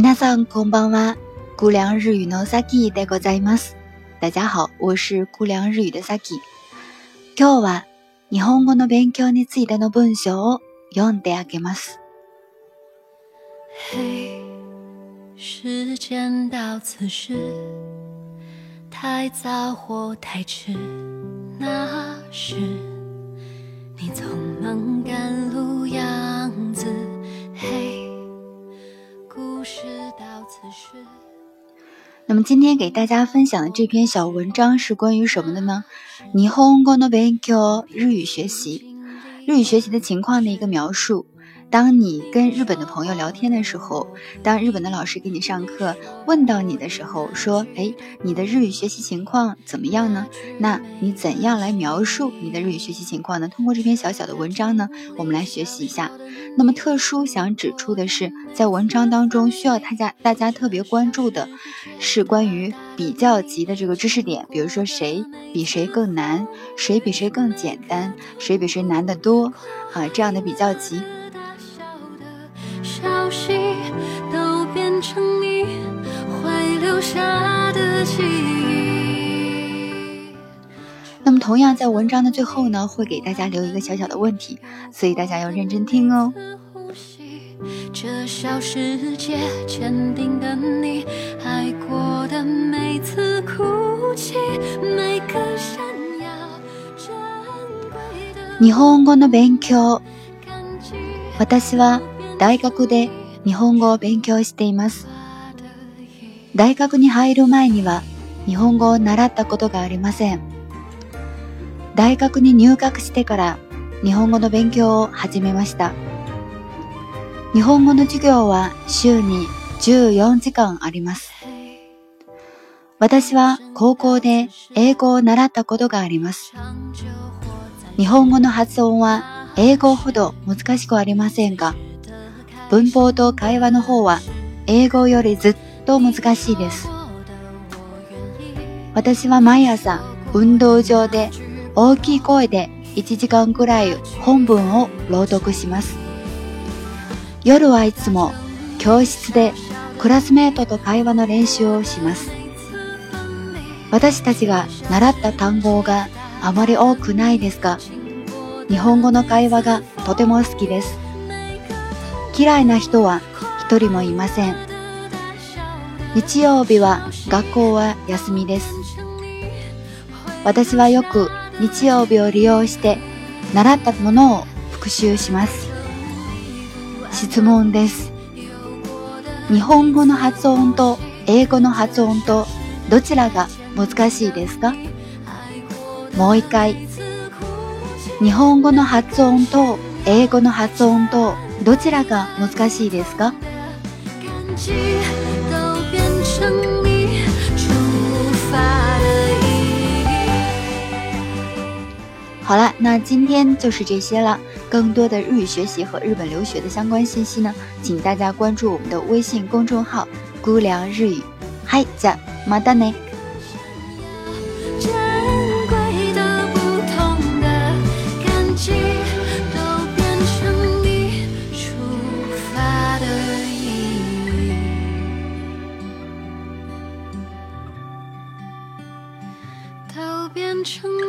明さんこんばんは。古良日语のサキでございます。大家好，我是古良日语的サキ。今日は日本語の勉強についての文章を読んであげます。嘿，时间到此时，太早或太迟，那是你匆忙赶路呀。那么今天给大家分享的这篇小文章是关于什么的呢？霓虹国の勉強日语学习，日语学习的情况的一个描述。当你跟日本的朋友聊天的时候，当日本的老师给你上课问到你的时候，说：“哎，你的日语学习情况怎么样呢？”那你怎样来描述你的日语学习情况呢？通过这篇小小的文章呢，我们来学习一下。那么，特殊想指出的是，在文章当中需要大家大家特别关注的，是关于比较级的这个知识点，比如说谁比谁更难，谁比谁更简单，谁比谁难得多，啊，这样的比较级。那么，同样在文章的最后呢，会给大家留一个小小的问题，所以大家要认真听哦。日本語の勉強。私は大学で日本語を勉強しています。大学に入る前には日本語を習ったことがありません。大学に入学してから日本語の勉強を始めました。日本語の授業は週に14時間あります。私は高校で英語を習ったことがあります。日本語の発音は英語ほど難しくありませんが、文法と会話の方は英語よりずっとと難しいです。私は毎朝運動場で大きい声で1時間くらい本文を朗読します。夜はいつも教室でクラスメートと会話の練習をします。私たちが習った単語があまり多くないですが、日本語の会話がとても好きです。嫌いな人は一人もいません。日曜日は学校は休みです。私はよく日曜日を利用して習ったものを復習します。質問です。日本語の発音と英語の発音とどちらが難しいですかもう一回。日本語の発音と英語の発音とどちらが難しいですか好了，那今天就是这些了。更多的日语学习和日本留学的相关信息呢，请大家关注我们的微信公众号“姑凉日语”。嗨，加马变成。